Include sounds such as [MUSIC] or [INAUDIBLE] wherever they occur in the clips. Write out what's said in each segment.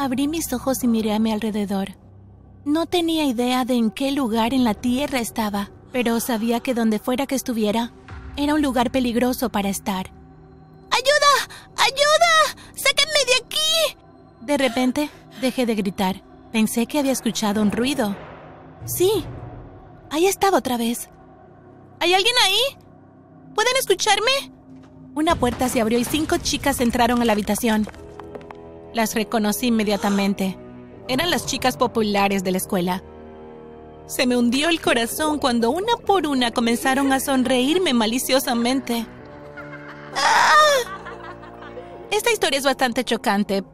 Abrí mis ojos y miré a mi alrededor. No tenía idea de en qué lugar en la tierra estaba, pero sabía que donde fuera que estuviera, era un lugar peligroso para estar. ¡Ayuda! ¡Ayuda! ¡Sáquenme de aquí! De repente, dejé de gritar. Pensé que había escuchado un ruido. Sí, ahí estaba otra vez. ¿Hay alguien ahí? ¿Pueden escucharme? Una puerta se abrió y cinco chicas entraron a la habitación. Las reconocí inmediatamente. Eran las chicas populares de la escuela. Se me hundió el corazón cuando una por una comenzaron a sonreírme maliciosamente. ¡Ah! Esta historia es bastante chocante,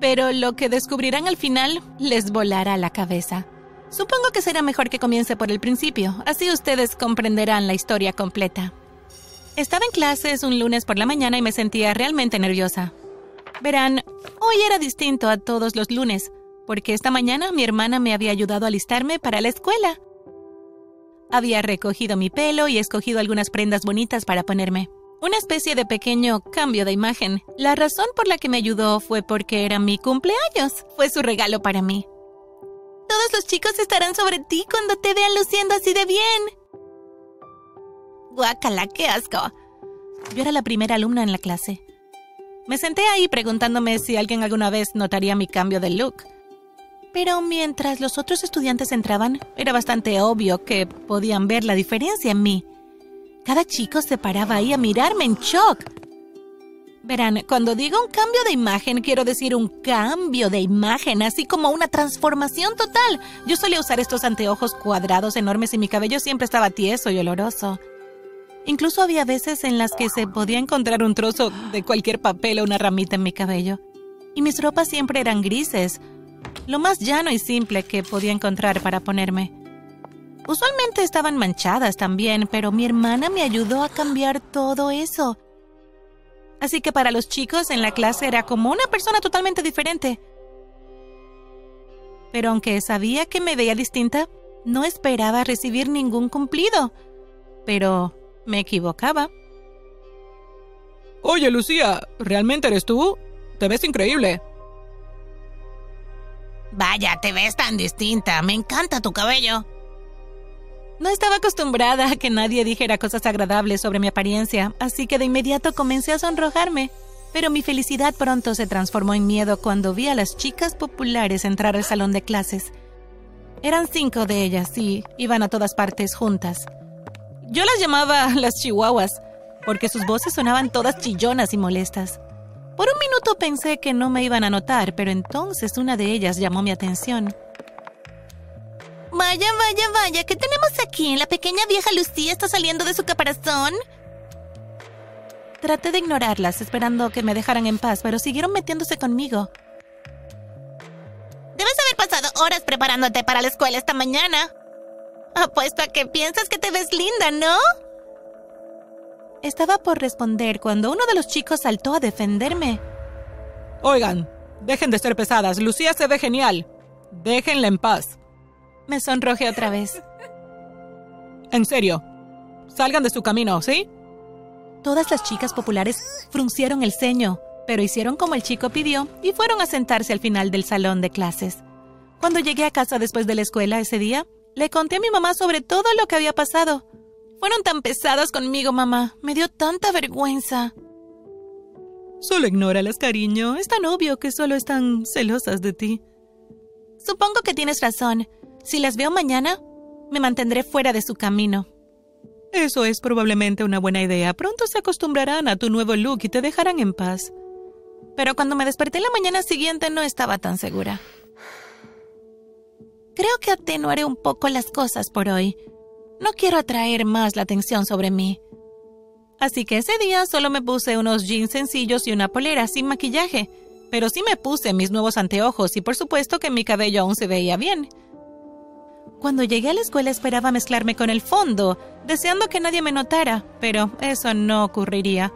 pero lo que descubrirán al final les volará la cabeza. Supongo que será mejor que comience por el principio, así ustedes comprenderán la historia completa. Estaba en clases un lunes por la mañana y me sentía realmente nerviosa. Verán, hoy era distinto a todos los lunes, porque esta mañana mi hermana me había ayudado a alistarme para la escuela. Había recogido mi pelo y escogido algunas prendas bonitas para ponerme. Una especie de pequeño cambio de imagen. La razón por la que me ayudó fue porque era mi cumpleaños. Fue su regalo para mí. Todos los chicos estarán sobre ti cuando te vean luciendo así de bien. Guácala, qué asco. Yo era la primera alumna en la clase. Me senté ahí preguntándome si alguien alguna vez notaría mi cambio de look. Pero mientras los otros estudiantes entraban, era bastante obvio que podían ver la diferencia en mí. Cada chico se paraba ahí a mirarme en shock. Verán, cuando digo un cambio de imagen, quiero decir un cambio de imagen, así como una transformación total. Yo solía usar estos anteojos cuadrados enormes y mi cabello siempre estaba tieso y oloroso. Incluso había veces en las que se podía encontrar un trozo de cualquier papel o una ramita en mi cabello. Y mis ropas siempre eran grises, lo más llano y simple que podía encontrar para ponerme. Usualmente estaban manchadas también, pero mi hermana me ayudó a cambiar todo eso. Así que para los chicos en la clase era como una persona totalmente diferente. Pero aunque sabía que me veía distinta, no esperaba recibir ningún cumplido. Pero me equivocaba. Oye, Lucía, ¿realmente eres tú? Te ves increíble. Vaya, te ves tan distinta. Me encanta tu cabello. No estaba acostumbrada a que nadie dijera cosas agradables sobre mi apariencia, así que de inmediato comencé a sonrojarme. Pero mi felicidad pronto se transformó en miedo cuando vi a las chicas populares entrar al salón de clases. Eran cinco de ellas y iban a todas partes juntas. Yo las llamaba [LAUGHS] las chihuahuas, porque sus voces sonaban todas chillonas y molestas. Por un minuto pensé que no me iban a notar, pero entonces una de ellas llamó mi atención. Vaya, vaya, vaya, ¿qué tenemos aquí? ¿La pequeña vieja Lucía está saliendo de su caparazón? Traté de ignorarlas, esperando que me dejaran en paz, pero siguieron metiéndose conmigo. Debes haber pasado horas preparándote para la escuela esta mañana. Apuesto a que piensas que te ves linda, ¿no? Estaba por responder cuando uno de los chicos saltó a defenderme. Oigan, dejen de ser pesadas. Lucía se ve genial. Déjenla en paz. Me sonrojé otra vez. En serio, salgan de su camino, ¿sí? Todas las chicas populares fruncieron el ceño, pero hicieron como el chico pidió y fueron a sentarse al final del salón de clases. Cuando llegué a casa después de la escuela ese día, le conté a mi mamá sobre todo lo que había pasado. Fueron tan pesadas conmigo, mamá. Me dio tanta vergüenza. Solo ignóralas, cariño. Es tan obvio que solo están celosas de ti. Supongo que tienes razón. Si las veo mañana, me mantendré fuera de su camino. Eso es probablemente una buena idea. Pronto se acostumbrarán a tu nuevo look y te dejarán en paz. Pero cuando me desperté la mañana siguiente no estaba tan segura. Creo que atenuaré un poco las cosas por hoy. No quiero atraer más la atención sobre mí. Así que ese día solo me puse unos jeans sencillos y una polera sin maquillaje, pero sí me puse mis nuevos anteojos y por supuesto que mi cabello aún se veía bien. Cuando llegué a la escuela esperaba mezclarme con el fondo, deseando que nadie me notara, pero eso no ocurriría.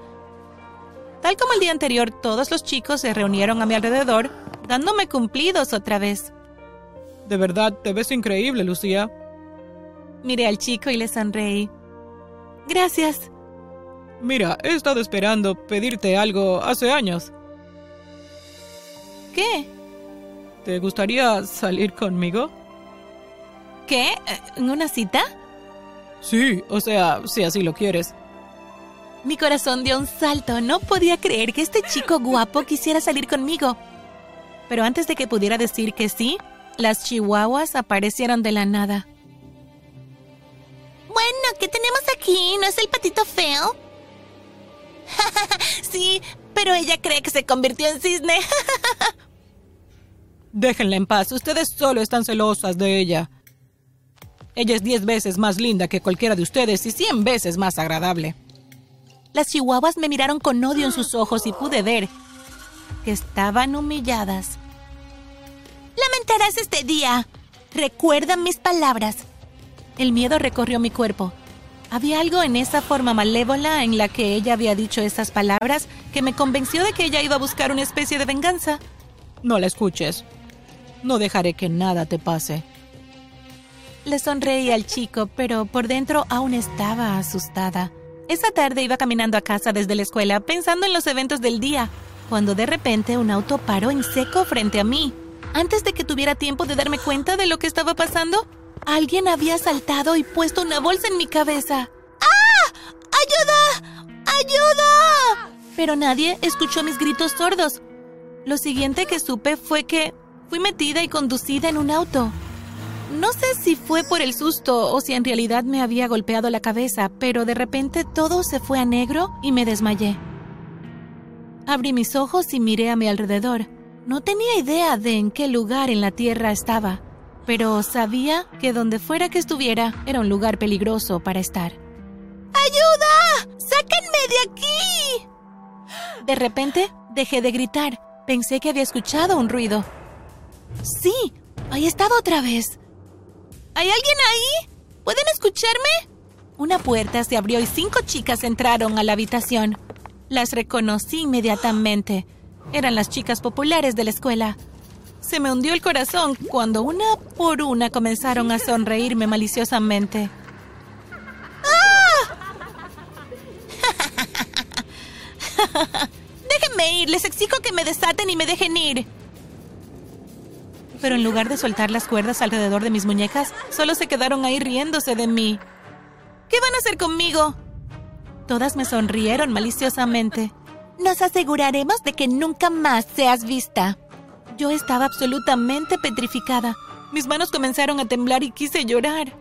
Tal como el día anterior, todos los chicos se reunieron a mi alrededor, dándome cumplidos otra vez. De verdad, te ves increíble, Lucía. Miré al chico y le sonreí. Gracias. Mira, he estado esperando pedirte algo hace años. ¿Qué? ¿Te gustaría salir conmigo? ¿Qué? ¿En una cita? Sí, o sea, si así lo quieres. Mi corazón dio un salto. No podía creer que este chico guapo quisiera salir conmigo. Pero antes de que pudiera decir que sí, las chihuahuas aparecieron de la nada. Bueno, ¿qué tenemos aquí? ¿No es el patito feo? [LAUGHS] sí, pero ella cree que se convirtió en cisne. [LAUGHS] Déjenla en paz, ustedes solo están celosas de ella. Ella es diez veces más linda que cualquiera de ustedes y cien veces más agradable. Las chihuahuas me miraron con odio en sus ojos y pude ver que estaban humilladas. Lamentarás este día. Recuerda mis palabras. El miedo recorrió mi cuerpo. Había algo en esa forma malévola en la que ella había dicho esas palabras que me convenció de que ella iba a buscar una especie de venganza. No la escuches. No dejaré que nada te pase. Le sonreí al chico, pero por dentro aún estaba asustada. Esa tarde iba caminando a casa desde la escuela pensando en los eventos del día, cuando de repente un auto paró en seco frente a mí. Antes de que tuviera tiempo de darme cuenta de lo que estaba pasando, alguien había saltado y puesto una bolsa en mi cabeza. ¡Ah! ¡Ayuda! ¡Ayuda! Pero nadie escuchó mis gritos sordos. Lo siguiente que supe fue que fui metida y conducida en un auto. No sé si fue por el susto o si en realidad me había golpeado la cabeza, pero de repente todo se fue a negro y me desmayé. Abrí mis ojos y miré a mi alrededor. No tenía idea de en qué lugar en la Tierra estaba, pero sabía que donde fuera que estuviera era un lugar peligroso para estar. ¡Ayuda! ¡Sáquenme de aquí! De repente dejé de gritar. Pensé que había escuchado un ruido. Sí, ahí estaba otra vez. ¿Hay alguien ahí? ¿Pueden escucharme? Una puerta se abrió y cinco chicas entraron a la habitación. Las reconocí inmediatamente. Eran las chicas populares de la escuela. Se me hundió el corazón cuando una por una comenzaron a sonreírme maliciosamente. ¡Ah! [LAUGHS] Déjenme ir, les exijo que me desaten y me dejen ir pero en lugar de soltar las cuerdas alrededor de mis muñecas, solo se quedaron ahí riéndose de mí. ¿Qué van a hacer conmigo? Todas me sonrieron maliciosamente. Nos aseguraremos de que nunca más seas vista. Yo estaba absolutamente petrificada. Mis manos comenzaron a temblar y quise llorar.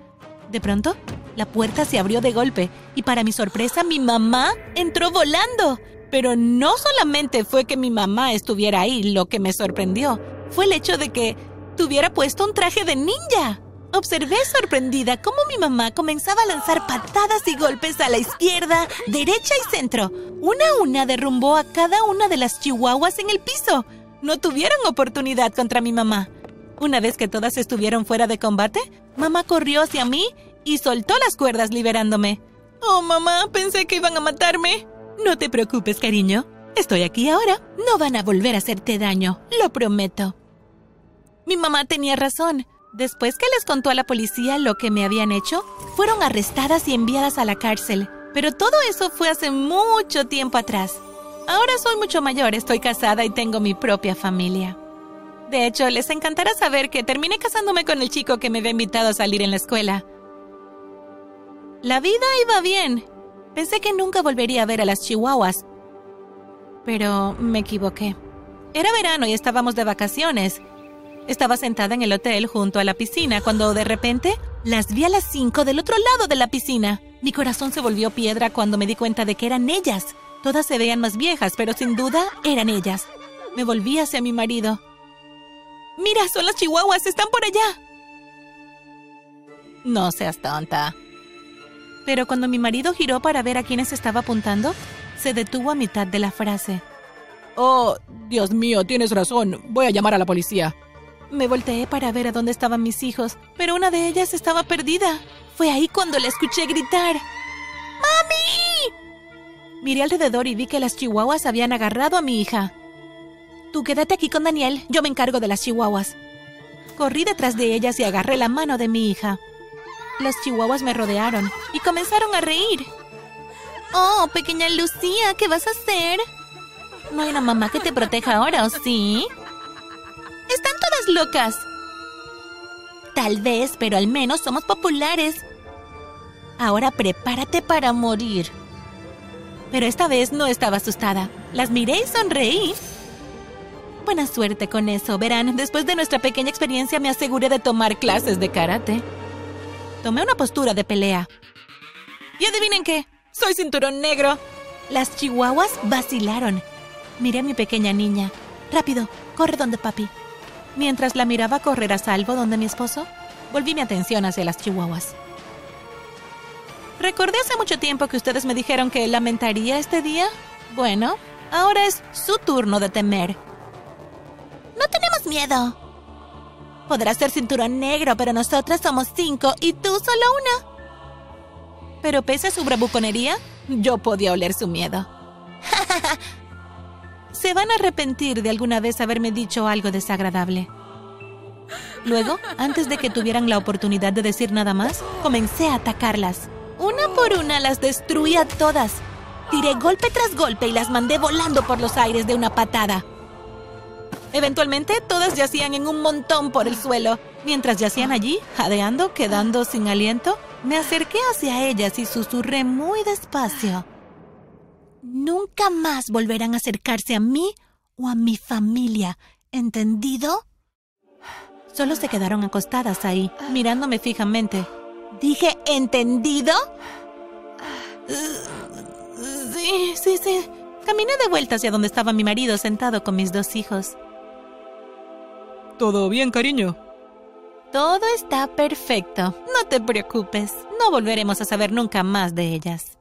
De pronto, la puerta se abrió de golpe y para mi sorpresa mi mamá entró volando. Pero no solamente fue que mi mamá estuviera ahí lo que me sorprendió, fue el hecho de que tuviera puesto un traje de ninja. Observé sorprendida cómo mi mamá comenzaba a lanzar patadas y golpes a la izquierda, derecha y centro. Una a una derrumbó a cada una de las chihuahuas en el piso. No tuvieron oportunidad contra mi mamá. Una vez que todas estuvieron fuera de combate, mamá corrió hacia mí y soltó las cuerdas liberándome. Oh, mamá, pensé que iban a matarme. No te preocupes, cariño. Estoy aquí ahora. No van a volver a hacerte daño, lo prometo. Mi mamá tenía razón. Después que les contó a la policía lo que me habían hecho, fueron arrestadas y enviadas a la cárcel. Pero todo eso fue hace mucho tiempo atrás. Ahora soy mucho mayor, estoy casada y tengo mi propia familia. De hecho, les encantará saber que terminé casándome con el chico que me había invitado a salir en la escuela. La vida iba bien. Pensé que nunca volvería a ver a las chihuahuas. Pero me equivoqué. Era verano y estábamos de vacaciones, estaba sentada en el hotel junto a la piscina cuando de repente las vi a las cinco del otro lado de la piscina. Mi corazón se volvió piedra cuando me di cuenta de que eran ellas. Todas se veían más viejas, pero sin duda eran ellas. Me volví hacia mi marido. Mira, son las chihuahuas, están por allá. No seas tonta. Pero cuando mi marido giró para ver a quiénes estaba apuntando, se detuvo a mitad de la frase. Oh, Dios mío, tienes razón. Voy a llamar a la policía. Me volteé para ver a dónde estaban mis hijos, pero una de ellas estaba perdida. Fue ahí cuando la escuché gritar. ¡Mami! Miré alrededor y vi que las chihuahuas habían agarrado a mi hija. Tú quédate aquí con Daniel, yo me encargo de las chihuahuas. Corrí detrás de ellas y agarré la mano de mi hija. Las chihuahuas me rodearon y comenzaron a reír. Oh, pequeña Lucía, ¿qué vas a hacer? No hay una mamá que te proteja ahora, ¿o sí? ¿Están todas unas locas. Tal vez, pero al menos somos populares. Ahora prepárate para morir. Pero esta vez no estaba asustada. Las miré y sonreí. Buena suerte con eso. Verán, después de nuestra pequeña experiencia me aseguré de tomar clases de karate. Tomé una postura de pelea. ¿Y adivinen qué? Soy cinturón negro. Las chihuahuas vacilaron. Miré a mi pequeña niña. Rápido, corre donde papi. Mientras la miraba correr a salvo donde mi esposo, volví mi atención hacia las chihuahuas. Recordé hace mucho tiempo que ustedes me dijeron que lamentaría este día. Bueno, ahora es su turno de temer. No tenemos miedo. Podrás ser cinturón negro, pero nosotras somos cinco y tú solo una. Pero pese a su bravuconería, yo podía oler su miedo. [LAUGHS] Se van a arrepentir de alguna vez haberme dicho algo desagradable. Luego, antes de que tuvieran la oportunidad de decir nada más, comencé a atacarlas. Una por una las destruí a todas. Tiré golpe tras golpe y las mandé volando por los aires de una patada. Eventualmente, todas yacían en un montón por el suelo. Mientras yacían allí, jadeando, quedando sin aliento, me acerqué hacia ellas y susurré muy despacio. Nunca más volverán a acercarse a mí o a mi familia, ¿entendido? Solo se quedaron acostadas ahí, mirándome fijamente. Dije, ¿entendido? Sí, sí, sí. Caminé de vuelta hacia donde estaba mi marido sentado con mis dos hijos. ¿Todo bien, cariño? Todo está perfecto. No te preocupes. No volveremos a saber nunca más de ellas.